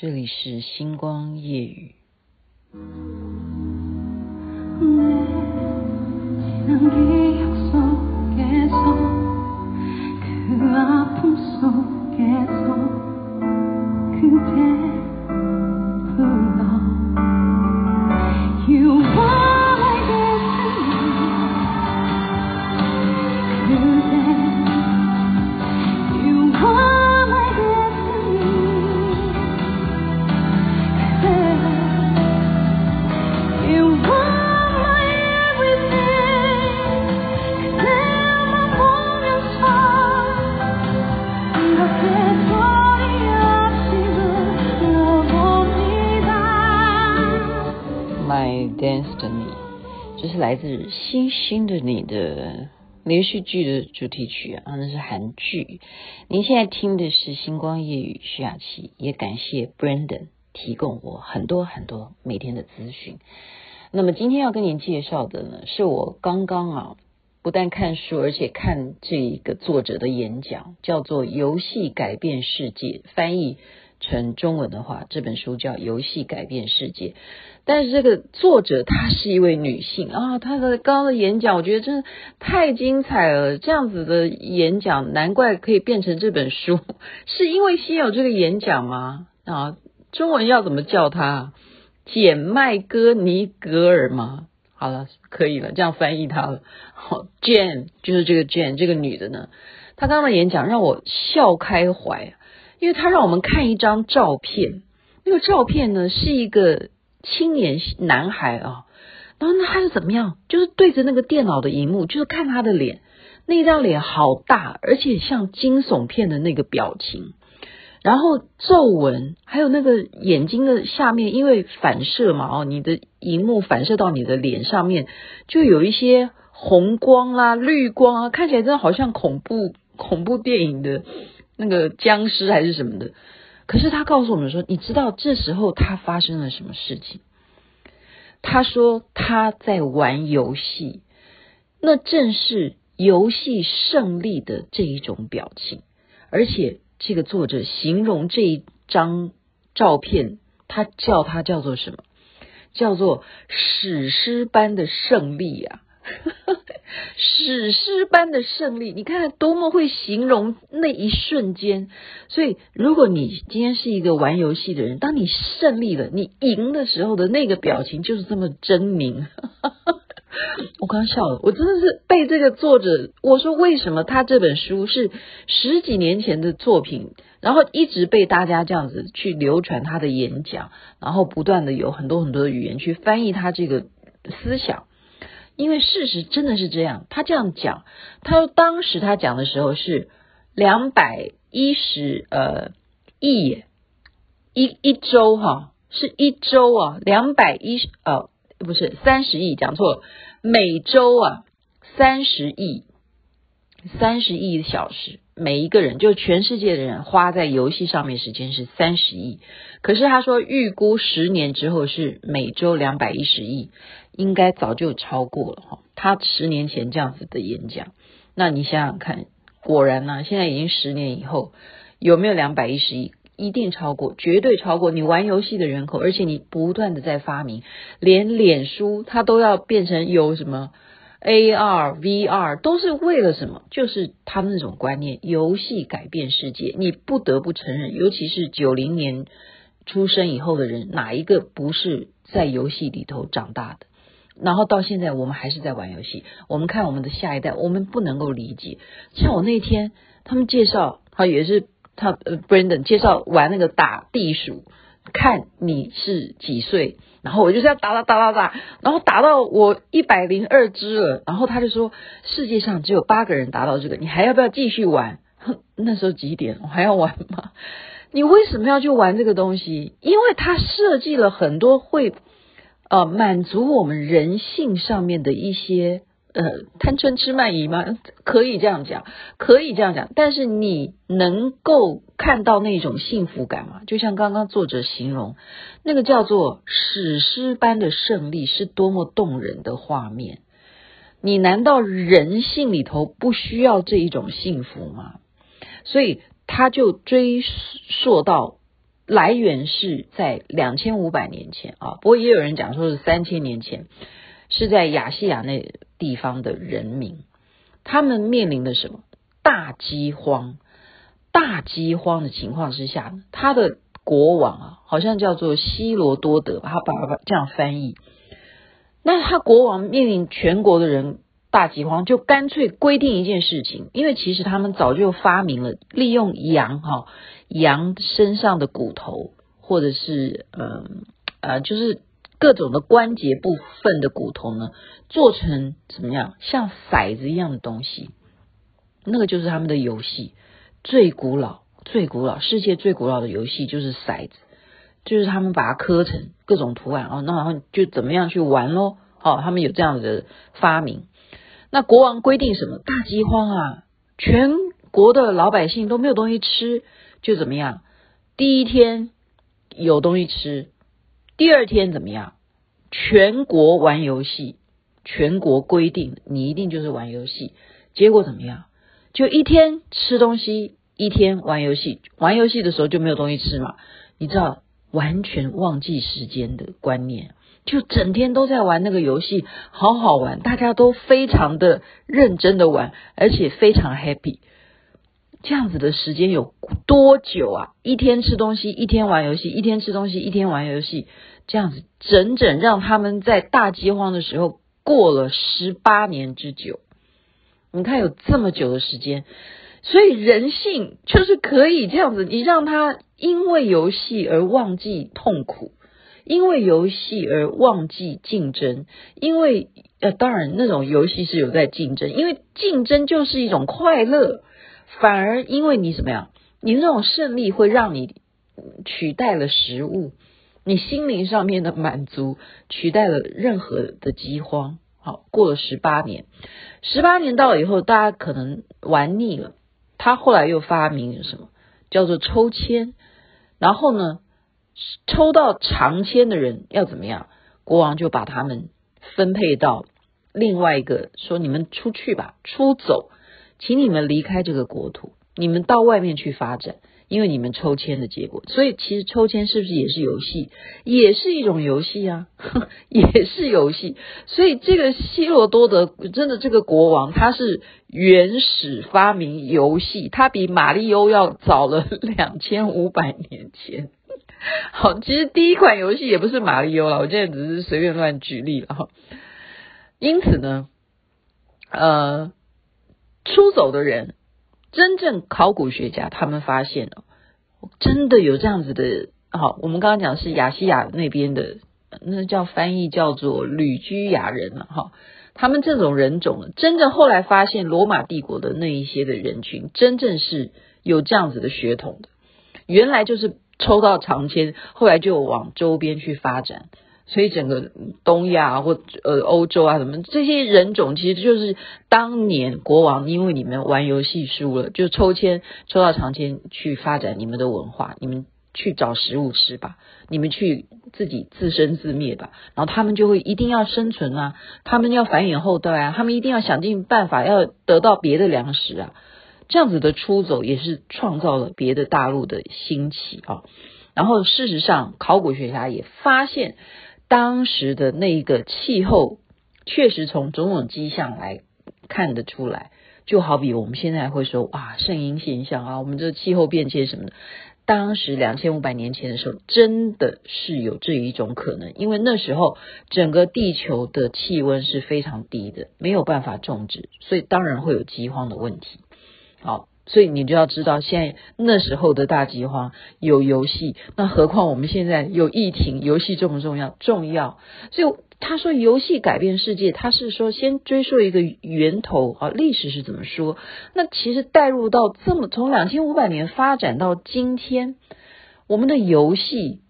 这里是星光夜雨。的你这是来自《星星的你》的连续剧的主题曲啊，那是韩剧。您现在听的是《星光夜语》，徐雅琪，也感谢 Brandon 提供我很多很多每天的资讯。那么今天要跟您介绍的呢，是我刚刚啊，不但看书，而且看这一个作者的演讲，叫做《游戏改变世界》，翻译成中文的话，这本书叫《游戏改变世界》。但是这个作者她是一位女性啊，她的刚刚的演讲，我觉得真的太精彩了。这样子的演讲，难怪可以变成这本书，是因为先有这个演讲吗？啊，中文要怎么叫她？简麦戈尼格尔吗？好了，可以了，这样翻译她了。好，Jane 就是这个 Jane 这个女的呢，她刚刚的演讲让我笑开怀，因为他让我们看一张照片，那个照片呢是一个。青年男孩啊，然后那他是怎么样？就是对着那个电脑的荧幕，就是看他的脸，那张脸好大，而且像惊悚片的那个表情，然后皱纹，还有那个眼睛的下面，因为反射嘛，哦，你的荧幕反射到你的脸上面，就有一些红光啊、绿光啊，看起来真的好像恐怖恐怖电影的那个僵尸还是什么的。可是他告诉我们说，你知道这时候他发生了什么事情？他说他在玩游戏，那正是游戏胜利的这一种表情。而且这个作者形容这一张照片，他叫他叫做什么？叫做史诗般的胜利啊！史诗般的胜利，你看多么会形容那一瞬间。所以，如果你今天是一个玩游戏的人，当你胜利了，你赢的时候的那个表情就是这么狰狞。我刚笑了，我真的是被这个作者，我说为什么他这本书是十几年前的作品，然后一直被大家这样子去流传他的演讲，然后不断的有很多很多的语言去翻译他这个思想。因为事实真的是这样，他这样讲，他说当时他讲的时候是两百一十呃亿一一周哈，是一周啊，两百一十呃不是三十亿，讲错了，每周啊三十亿，三十亿小时，每一个人就全世界的人花在游戏上面时间是三十亿，可是他说预估十年之后是每周两百一十亿。应该早就超过了哈，他十年前这样子的演讲，那你想想看，果然呢、现在已经十年以后，有没有两百一十亿？一定超过，绝对超过。你玩游戏的人口，而且你不断的在发明，连脸书它都要变成有什么 AR、VR，都是为了什么？就是他们那种观念，游戏改变世界。你不得不承认，尤其是九零年出生以后的人，哪一个不是在游戏里头长大的？然后到现在，我们还是在玩游戏。我们看我们的下一代，我们不能够理解。像我那天，他们介绍，他也是他呃，Brandon 介绍玩那个打地鼠，看你是几岁。然后我就这样打打打打打，然后打到我一百零二只了。然后他就说，世界上只有八个人达到这个，你还要不要继续玩？哼，那时候几点？我还要玩吗？你为什么要去玩这个东西？因为他设计了很多会。呃，满足我们人性上面的一些呃贪嗔痴慢疑吗？可以这样讲，可以这样讲。但是你能够看到那种幸福感吗？就像刚刚作者形容那个叫做史诗般的胜利，是多么动人的画面。你难道人性里头不需要这一种幸福吗？所以他就追溯到来源是在两千五百年前啊，不过也有人讲说是三千年前，是在亚细亚那地方的人民，他们面临的什么大饥荒？大饥荒的情况之下，他的国王啊，好像叫做希罗多德，他把他这样翻译。那他国王面临全国的人大饥荒，就干脆规定一件事情，因为其实他们早就发明了利用羊哈羊身上的骨头，或者是嗯呃就是各种的关节部分的骨头呢，做成怎么样像骰子一样的东西，那个就是他们的游戏。最古老、最古老、世界最古老的游戏就是骰子，就是他们把它刻成各种图案哦，那然后就怎么样去玩喽？哦，他们有这样子的发明。那国王规定什么？大饥荒啊，全国的老百姓都没有东西吃，就怎么样？第一天有东西吃，第二天怎么样？全国玩游戏，全国规定你一定就是玩游戏，结果怎么样？就一天吃东西，一天玩游戏。玩游戏的时候就没有东西吃嘛，你知道，完全忘记时间的观念，就整天都在玩那个游戏，好好玩，大家都非常的认真的玩，而且非常 happy。这样子的时间有多久啊？一天吃东西，一天玩游戏，一天吃东西，一天玩游戏，这样子整整让他们在大饥荒的时候过了十八年之久。你看有这么久的时间，所以人性就是可以这样子，你让他因为游戏而忘记痛苦，因为游戏而忘记竞争，因为呃，当然那种游戏是有在竞争，因为竞争就是一种快乐，反而因为你什么呀？你那种胜利会让你取代了食物，你心灵上面的满足取代了任何的饥荒。好，过了十八年。十八年到了以后，大家可能玩腻了。他后来又发明了什么？叫做抽签。然后呢，抽到长签的人要怎么样？国王就把他们分配到另外一个，说你们出去吧，出走，请你们离开这个国土，你们到外面去发展。因为你们抽签的结果，所以其实抽签是不是也是游戏？也是一种游戏啊，也是游戏。所以这个希罗多德真的这个国王，他是原始发明游戏，他比马里欧要早了两千五百年前。好，其实第一款游戏也不是马里欧了，我现在只是随便乱举例了哈。因此呢，呃，出走的人。真正考古学家他们发现了，真的有这样子的。好，我们刚刚讲是亚细亚那边的，那叫翻译叫做旅居亚人了哈。他们这种人种，真正后来发现罗马帝国的那一些的人群，真正是有这样子的血统的。原来就是抽到长签，后来就往周边去发展。所以整个东亚或呃欧洲啊什么这些人种，其实就是当年国王因为你们玩游戏输了，就抽签抽到长签去发展你们的文化，你们去找食物吃吧，你们去自己自生自灭吧。然后他们就会一定要生存啊，他们要繁衍后代啊，他们一定要想尽办法要得到别的粮食啊。这样子的出走也是创造了别的大陆的兴起啊。然后事实上，考古学家也发现。当时的那个气候，确实从种种迹象来看得出来，就好比我们现在会说哇，圣婴现象啊，我们这气候变迁什么的。当时两千五百年前的时候，真的是有这一种可能，因为那时候整个地球的气温是非常低的，没有办法种植，所以当然会有饥荒的问题。好。所以你就要知道，现在那时候的大饥荒有游戏，那何况我们现在有疫情，游戏重不重要？重要。所以他说游戏改变世界，他是说先追溯一个源头啊，历史是怎么说？那其实带入到这么从两千五百年发展到今天，我们的游戏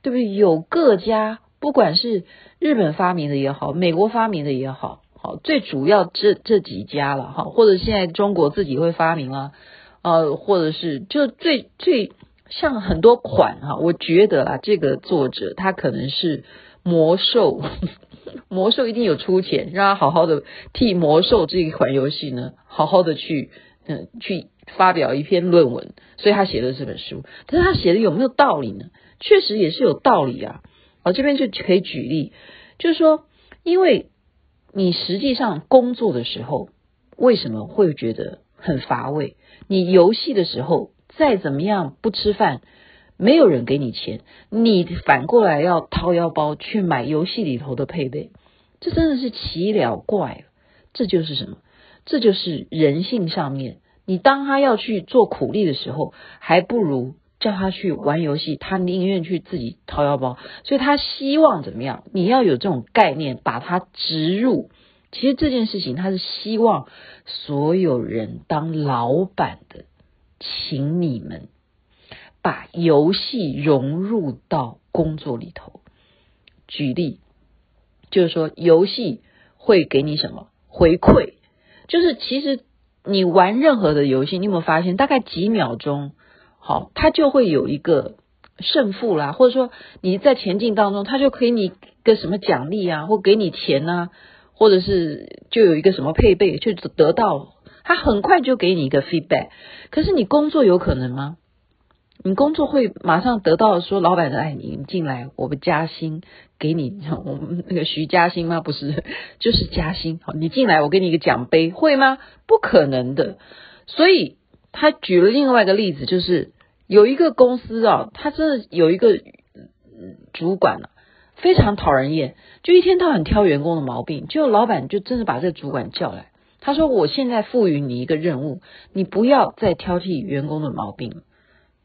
对不对？有各家，不管是日本发明的也好，美国发明的也好。好，最主要这这几家了哈，或者现在中国自己会发明啊，呃，或者是就最最像很多款哈，我觉得啊，这个作者他可能是魔兽，魔兽一定有出钱，让他好好的替魔兽这一款游戏呢，好好的去嗯去发表一篇论文，所以他写的这本书。但是他写的有没有道理呢？确实也是有道理啊。我这边就可以举例，就是说，因为你实际上工作的时候，为什么会觉得很乏味？你游戏的时候，再怎么样不吃饭，没有人给你钱，你反过来要掏腰包去买游戏里头的配备，这真的是奇了怪。这就是什么？这就是人性上面。你当他要去做苦力的时候，还不如叫他去玩游戏，他宁愿去自己掏腰包。所以他希望怎么样？你要有这种概念，把它植入。其实这件事情，他是希望所有人当老板的，请你们把游戏融入到工作里头。举例，就是说游戏会给你什么回馈？就是其实你玩任何的游戏，你有没有发现，大概几秒钟，好，他就会有一个胜负啦，或者说你在前进当中，他就可以你个什么奖励啊，或给你钱啊。或者是就有一个什么配备，就得到他很快就给你一个 feedback。可是你工作有可能吗？你工作会马上得到说老板的爱你，你进来我们加薪给你，我们那个徐加薪吗？不是，就是加薪。好，你进来我给你一个奖杯，会吗？不可能的。所以他举了另外一个例子，就是有一个公司啊，他真的有一个主管啊。非常讨人厌，就一天到晚挑员工的毛病。就老板就真的把这个主管叫来，他说：“我现在赋予你一个任务，你不要再挑剔员工的毛病。”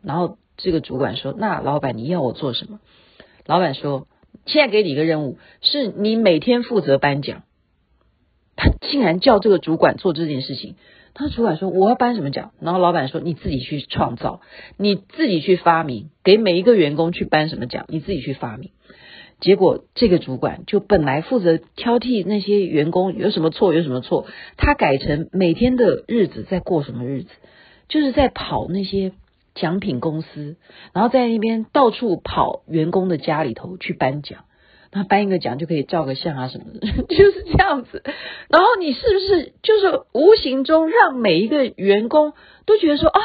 然后这个主管说：“那老板你要我做什么？”老板说：“现在给你一个任务，是你每天负责颁奖。”他竟然叫这个主管做这件事情。他主管说：“我要颁什么奖？”然后老板说：“你自己去创造，你自己去发明，给每一个员工去颁什么奖，你自己去发明。”结果这个主管就本来负责挑剔那些员工有什么错有什么错，他改成每天的日子在过什么日子，就是在跑那些奖品公司，然后在那边到处跑员工的家里头去颁奖，他颁一个奖就可以照个相啊什么的，就是这样子。然后你是不是就是无形中让每一个员工都觉得说啊，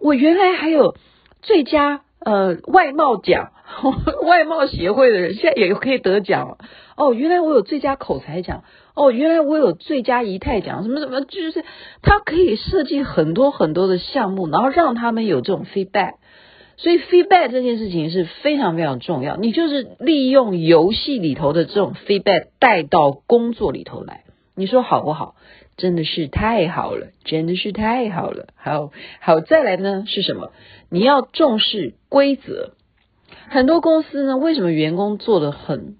我原来还有最佳。呃，外貌奖，外貌协会的人现在也可以得奖哦。原来我有最佳口才奖哦，原来我有最佳仪态奖，什么什么，就是他可以设计很多很多的项目，然后让他们有这种 feedback。所以 feedback 这件事情是非常非常重要。你就是利用游戏里头的这种 feedback 带到工作里头来，你说好不好？真的是太好了，真的是太好了。好，好，再来呢是什么？你要重视规则。很多公司呢，为什么员工做得很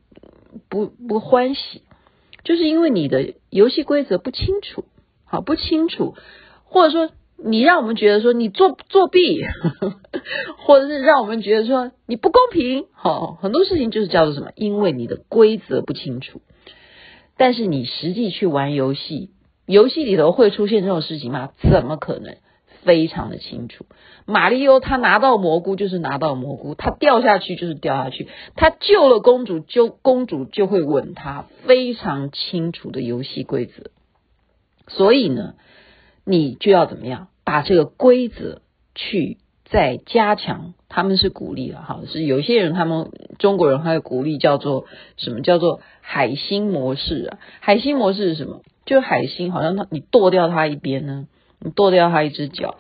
不不欢喜？就是因为你的游戏规则不清楚，好，不清楚，或者说你让我们觉得说你作作弊，或者是让我们觉得说你不公平。好，很多事情就是叫做什么？因为你的规则不清楚。但是你实际去玩游戏。游戏里头会出现这种事情吗？怎么可能？非常的清楚。马里欧他拿到蘑菇就是拿到蘑菇，他掉下去就是掉下去，他救了公主就公主就会吻他，非常清楚的游戏规则。所以呢，你就要怎么样把这个规则去再加强？他们是鼓励了哈，是有些人他们中国人还鼓励叫做什么？叫做海星模式啊？海星模式是什么？就海星，好像他你剁掉它一边呢，你剁掉它一只脚，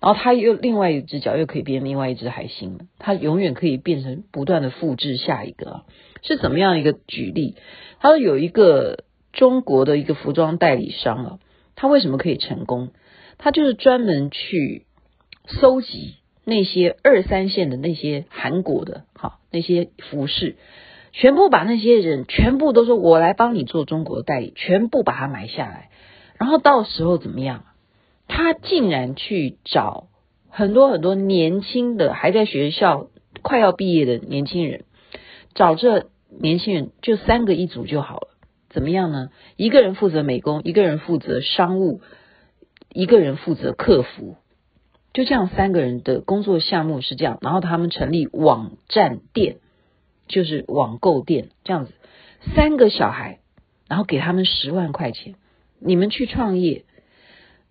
然后它又另外一只脚又可以变另外一只海星了，它永远可以变成不断的复制下一个，是怎么样一个举例？他说有一个中国的一个服装代理商啊，他为什么可以成功？他就是专门去搜集那些二三线的那些韩国的哈那些服饰。全部把那些人全部都说，我来帮你做中国的代理，全部把它买下来，然后到时候怎么样？他竟然去找很多很多年轻的还在学校快要毕业的年轻人，找这年轻人就三个一组就好了，怎么样呢？一个人负责美工，一个人负责商务，一个人负责客服，就这样三个人的工作项目是这样，然后他们成立网站店。就是网购店这样子，三个小孩，然后给他们十万块钱，你们去创业，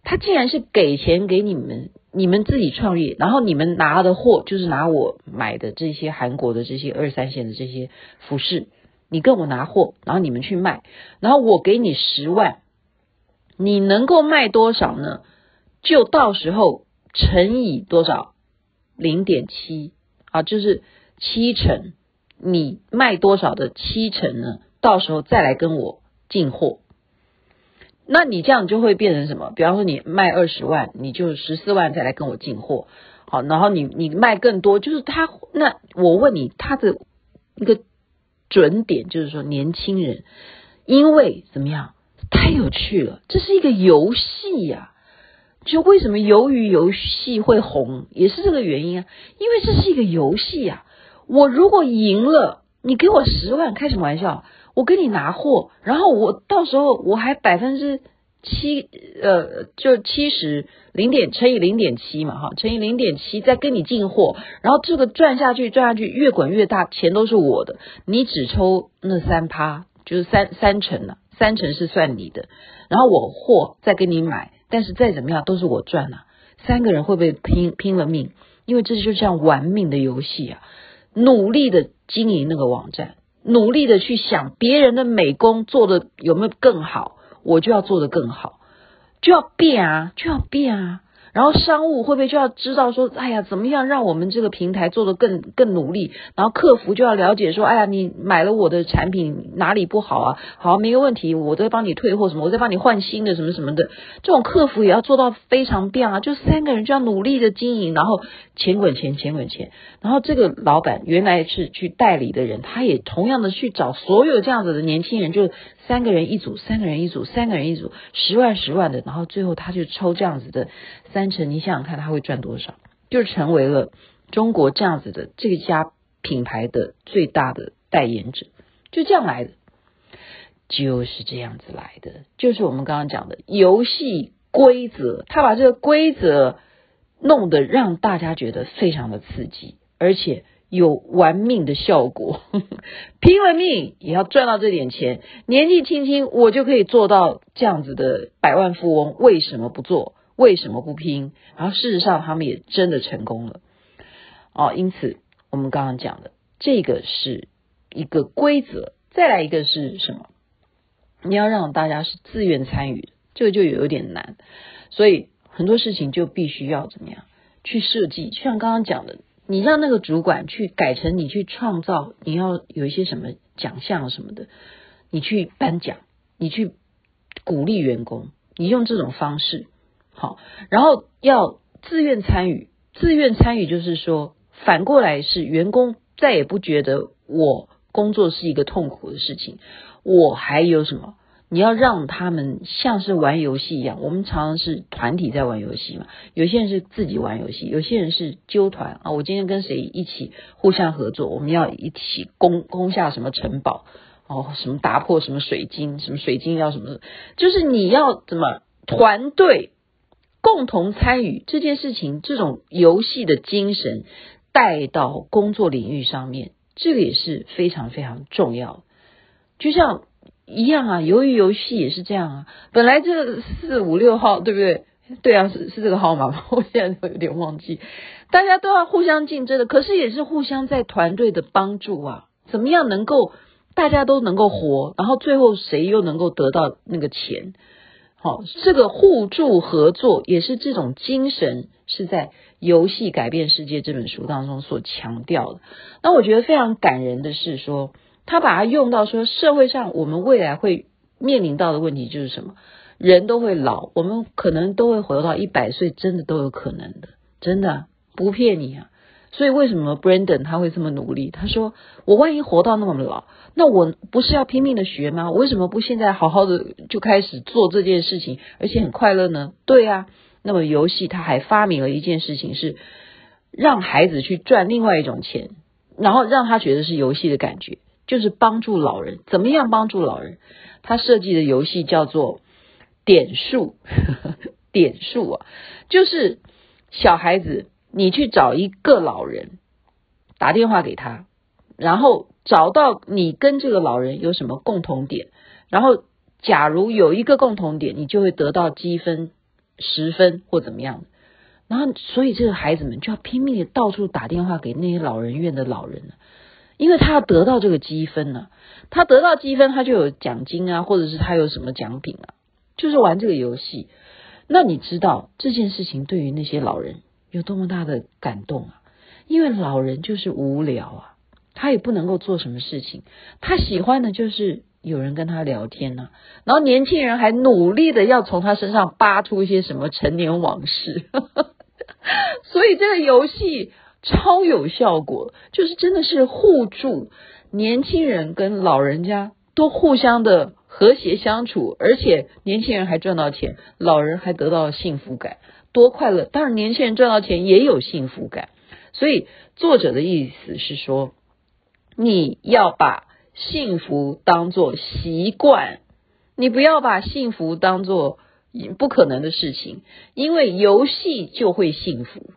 他竟然是给钱给你们你们自己创业，然后你们拿的货就是拿我买的这些韩国的这些二三线的这些服饰，你跟我拿货，然后你们去卖，然后我给你十万，你能够卖多少呢？就到时候乘以多少？零点七啊，就是七成，你卖多少的七成呢？到时候再来跟我进货。那你这样就会变成什么？比方说你卖二十万，你就十四万再来跟我进货，好，然后你你卖更多，就是他那我问你，他的一个准点就是说年轻人，因为怎么样？太有趣了，这是一个游戏呀。就为什么鱿鱼游戏会红，也是这个原因啊，因为这是一个游戏呀。我如果赢了，你给我十万，开什么玩笑？我跟你拿货，然后我到时候我还百分之七，呃，就七十零点乘以零点七嘛，哈，乘以零点七再跟你进货，然后这个赚下去赚下去越滚越大，钱都是我的，你只抽那三趴，就是三三成了，三成是算你的，然后我货再跟你买，但是再怎么样都是我赚啊，三个人会不会拼拼了命？因为这就像玩命的游戏啊，努力的经营那个网站。努力的去想别人的美工做的有没有更好，我就要做的更好，就要变啊，就要变啊。然后商务会不会就要知道说，哎呀，怎么样让我们这个平台做得更更努力？然后客服就要了解说，哎呀，你买了我的产品哪里不好啊？好，没有问题，我再帮你退货什么，我再帮你换新的什么什么的。这种客服也要做到非常变啊，就三个人就要努力的经营，然后钱滚钱，钱滚钱。然后这个老板原来是去代理的人，他也同样的去找所有这样子的年轻人，就三个人一组，三个人一组，三个人一组，十万十万的，然后最后他就抽这样子的。三成，你想想看，他会赚多少？就成为了中国这样子的这家品牌的最大的代言者，就这样来的，就是这样子来的，就是我们刚刚讲的游戏规则。他把这个规则弄得让大家觉得非常的刺激，而且有玩命的效果，拼了命也要赚到这点钱。年纪轻轻，我就可以做到这样子的百万富翁，为什么不做？为什么不拼？然后事实上，他们也真的成功了。哦，因此我们刚刚讲的这个是一个规则，再来一个是什么？你要让大家是自愿参与，这个就有点难。所以很多事情就必须要怎么样去设计？就像刚刚讲的，你让那个主管去改成你去创造，你要有一些什么奖项什么的，你去颁奖，你去鼓励员工，你用这种方式。好，然后要自愿参与，自愿参与就是说，反过来是员工再也不觉得我工作是一个痛苦的事情。我还有什么？你要让他们像是玩游戏一样。我们常常是团体在玩游戏嘛，有些人是自己玩游戏，有些人是纠团啊。我今天跟谁一起互相合作？我们要一起攻攻下什么城堡？哦，什么打破什么水晶？什么水晶要什么？就是你要怎么团队？共同参与这件事情，这种游戏的精神带到工作领域上面，这个也是非常非常重要。就像一样啊，鱿鱼游戏也是这样啊。本来这四五六号，对不对？对啊，是是这个号码吗？我现在都有点忘记。大家都要互相竞争的，可是也是互相在团队的帮助啊。怎么样能够大家都能够活，然后最后谁又能够得到那个钱？好，这个互助合作也是这种精神，是在《游戏改变世界》这本书当中所强调的。那我觉得非常感人的是说，他把它用到说，社会上我们未来会面临到的问题就是什么？人都会老，我们可能都会活到一百岁，真的都有可能的，真的不骗你啊。所以为什么 Brandon 他会这么努力？他说：“我万一活到那么老。”那我不是要拼命的学吗？我为什么不现在好好的就开始做这件事情，而且很快乐呢？对啊，那么游戏他还发明了一件事情，是让孩子去赚另外一种钱，然后让他觉得是游戏的感觉，就是帮助老人。怎么样帮助老人？他设计的游戏叫做点数，点数啊，就是小孩子，你去找一个老人，打电话给他，然后。找到你跟这个老人有什么共同点，然后假如有一个共同点，你就会得到积分十分或怎么样。然后所以这个孩子们就要拼命的到处打电话给那些老人院的老人，因为他要得到这个积分呢，他得到积分他就有奖金啊，或者是他有什么奖品啊，就是玩这个游戏。那你知道这件事情对于那些老人有多么大的感动啊？因为老人就是无聊啊，他也不能够做什么事情，他喜欢的就是有人跟他聊天呢、啊。然后年轻人还努力的要从他身上扒出一些什么陈年往事，所以这个游戏超有效果，就是真的是互助，年轻人跟老人家都互相的。和谐相处，而且年轻人还赚到钱，老人还得到幸福感，多快乐！当然，年轻人赚到钱也有幸福感。所以作者的意思是说，你要把幸福当作习惯，你不要把幸福当作不可能的事情，因为游戏就会幸福。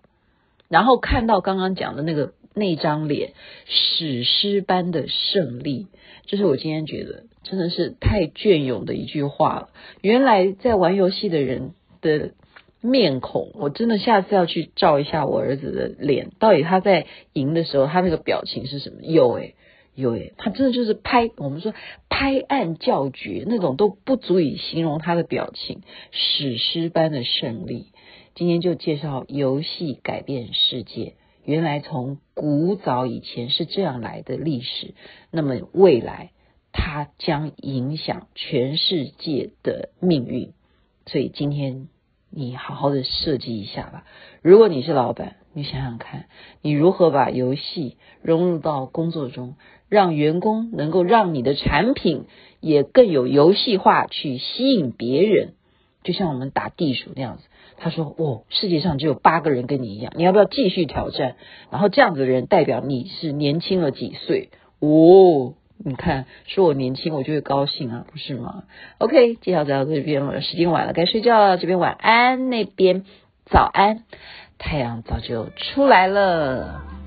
然后看到刚刚讲的那个那张脸，史诗般的胜利，这是我今天觉得。真的是太隽永的一句话了。原来在玩游戏的人的面孔，我真的下次要去照一下我儿子的脸，到底他在赢的时候他那个表情是什么？有诶，有诶，他真的就是拍，我们说拍案叫绝那种都不足以形容他的表情，史诗般的胜利。今天就介绍游戏改变世界，原来从古早以前是这样来的历史，那么未来。它将影响全世界的命运，所以今天你好好的设计一下吧。如果你是老板，你想想看，你如何把游戏融入到工作中，让员工能够让你的产品也更有游戏化，去吸引别人。就像我们打地鼠那样子，他说：“哦，世界上只有八个人跟你一样，你要不要继续挑战？”然后这样子的人代表你是年轻了几岁哦。你看，说我年轻，我就会高兴啊，不是吗？OK，介绍到这边了，时间晚了，该睡觉了。这边晚安，那边早安，太阳早就出来了。